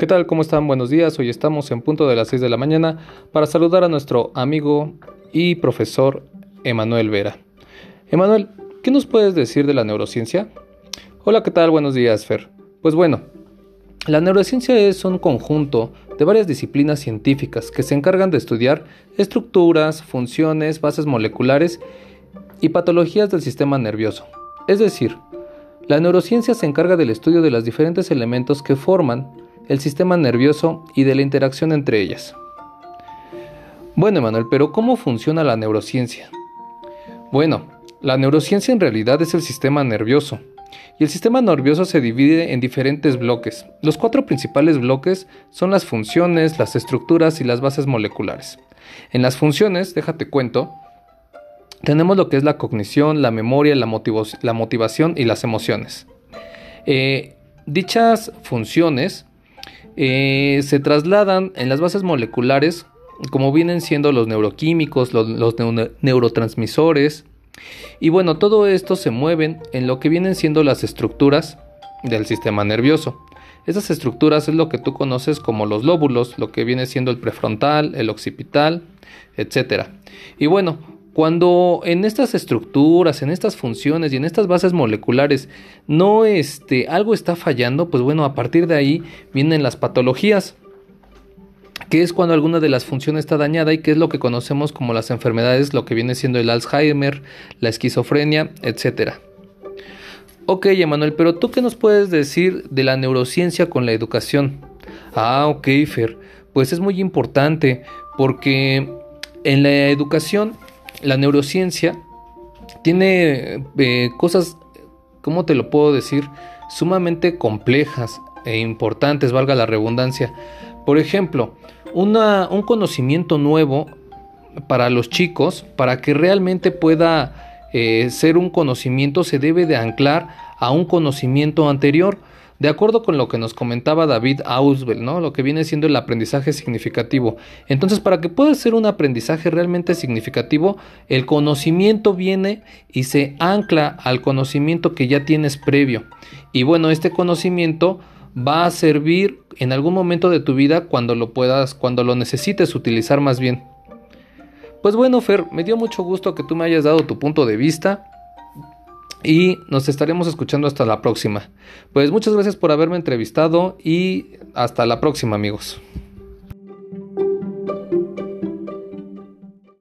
¿Qué tal? ¿Cómo están? Buenos días. Hoy estamos en punto de las 6 de la mañana para saludar a nuestro amigo y profesor Emanuel Vera. Emanuel, ¿qué nos puedes decir de la neurociencia? Hola, ¿qué tal? Buenos días, Fer. Pues bueno, la neurociencia es un conjunto de varias disciplinas científicas que se encargan de estudiar estructuras, funciones, bases moleculares y patologías del sistema nervioso. Es decir, la neurociencia se encarga del estudio de los diferentes elementos que forman el sistema nervioso y de la interacción entre ellas. Bueno, Emanuel, pero ¿cómo funciona la neurociencia? Bueno, la neurociencia en realidad es el sistema nervioso. Y el sistema nervioso se divide en diferentes bloques. Los cuatro principales bloques son las funciones, las estructuras y las bases moleculares. En las funciones, déjate cuento, tenemos lo que es la cognición, la memoria, la, motivación y las emociones. Eh, dichas funciones eh, se trasladan en las bases moleculares, como vienen siendo los neuroquímicos, los, neurotransmisores, y bueno, todo esto se mueven en lo que vienen siendo las estructuras del sistema nervioso. Esas estructuras es lo que tú conoces como los lóbulos, lo que viene siendo el prefrontal, el occipital, etc. Y bueno, cuando en estas estructuras, en estas funciones y en estas bases moleculares no este, algo está fallando, pues bueno, a partir de ahí vienen las patologías, que es cuando alguna de las funciones está dañada y que es lo que conocemos como las enfermedades, lo que viene siendo el Alzheimer, la esquizofrenia, etc. Ok, Emanuel, pero tú qué nos puedes decir de la neurociencia con la educación? Ah, ok, Fer, pues es muy importante porque en la educación la neurociencia tiene eh, cosas, ¿cómo te lo puedo decir? Sumamente complejas e importantes, valga la redundancia. Por ejemplo, un conocimiento nuevo para los chicos, para que realmente pueda eh, ser un conocimiento, se debe de anclar a un conocimiento anterior. De acuerdo con lo que nos comentaba David Ausbel, ¿no? Lo que viene siendo el aprendizaje significativo. Entonces, para que pueda ser un aprendizaje realmente significativo, el conocimiento viene y se ancla al conocimiento que ya tienes previo. Y bueno, este conocimiento va a servir en algún momento de tu vida cuando lo puedas, cuando lo necesites utilizar más bien. Pues bueno, Fer, me dio mucho gusto que tú me hayas dado tu punto de vista y nos estaremos escuchando hasta la próxima. Pues muchas gracias por haberme entrevistado y hasta la próxima amigos.